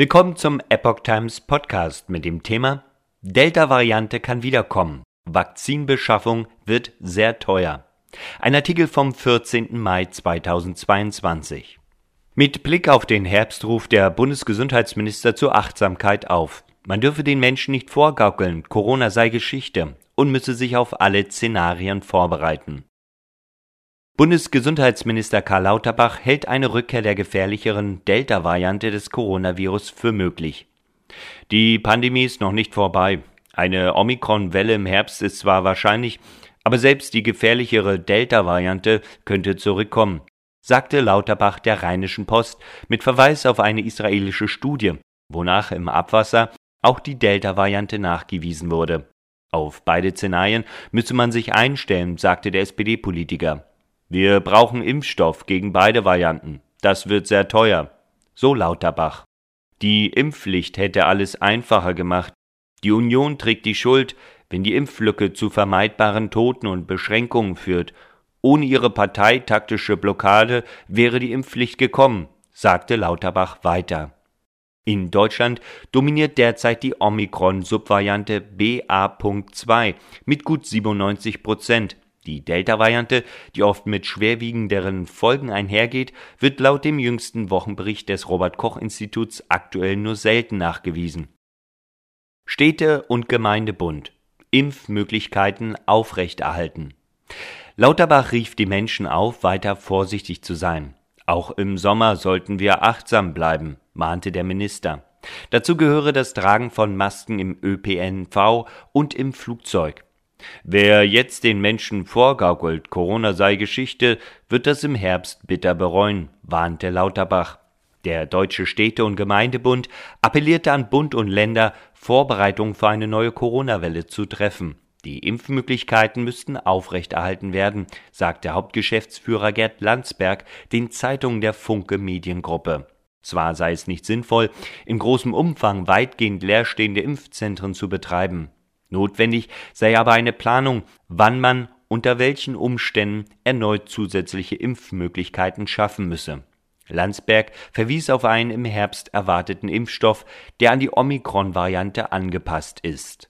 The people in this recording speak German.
Willkommen zum Epoch Times Podcast mit dem Thema Delta-Variante kann wiederkommen. Vakzinbeschaffung wird sehr teuer. Ein Artikel vom 14. Mai 2022. Mit Blick auf den Herbst ruft der Bundesgesundheitsminister zur Achtsamkeit auf. Man dürfe den Menschen nicht vorgaukeln, Corona sei Geschichte und müsse sich auf alle Szenarien vorbereiten. Bundesgesundheitsminister Karl Lauterbach hält eine Rückkehr der gefährlicheren Delta-Variante des Coronavirus für möglich. Die Pandemie ist noch nicht vorbei. Eine Omikron-Welle im Herbst ist zwar wahrscheinlich, aber selbst die gefährlichere Delta-Variante könnte zurückkommen, sagte Lauterbach der Rheinischen Post mit Verweis auf eine israelische Studie, wonach im Abwasser auch die Delta-Variante nachgewiesen wurde. Auf beide Szenarien müsse man sich einstellen, sagte der SPD-Politiker. Wir brauchen Impfstoff gegen beide Varianten. Das wird sehr teuer. So Lauterbach. Die Impfpflicht hätte alles einfacher gemacht. Die Union trägt die Schuld, wenn die Impflücke zu vermeidbaren Toten und Beschränkungen führt. Ohne ihre parteitaktische Blockade wäre die Impfpflicht gekommen, sagte Lauterbach weiter. In Deutschland dominiert derzeit die Omikron-Subvariante BA.2 mit gut 97 Prozent. Die Delta-Variante, die oft mit schwerwiegenderen Folgen einhergeht, wird laut dem jüngsten Wochenbericht des Robert Koch Instituts aktuell nur selten nachgewiesen. Städte und Gemeindebund Impfmöglichkeiten aufrechterhalten. Lauterbach rief die Menschen auf, weiter vorsichtig zu sein. Auch im Sommer sollten wir achtsam bleiben, mahnte der Minister. Dazu gehöre das Tragen von Masken im ÖPNV und im Flugzeug. Wer jetzt den Menschen vorgaukelt, Corona sei Geschichte, wird das im Herbst bitter bereuen, warnte Lauterbach. Der Deutsche Städte- und Gemeindebund appellierte an Bund und Länder, Vorbereitungen für eine neue Corona-Welle zu treffen. Die Impfmöglichkeiten müssten aufrechterhalten werden, sagte Hauptgeschäftsführer Gerd Landsberg den Zeitungen der Funke Mediengruppe. Zwar sei es nicht sinnvoll, in großem Umfang weitgehend leerstehende Impfzentren zu betreiben. Notwendig sei aber eine Planung, wann man unter welchen Umständen erneut zusätzliche Impfmöglichkeiten schaffen müsse. Landsberg verwies auf einen im Herbst erwarteten Impfstoff, der an die Omikron-Variante angepasst ist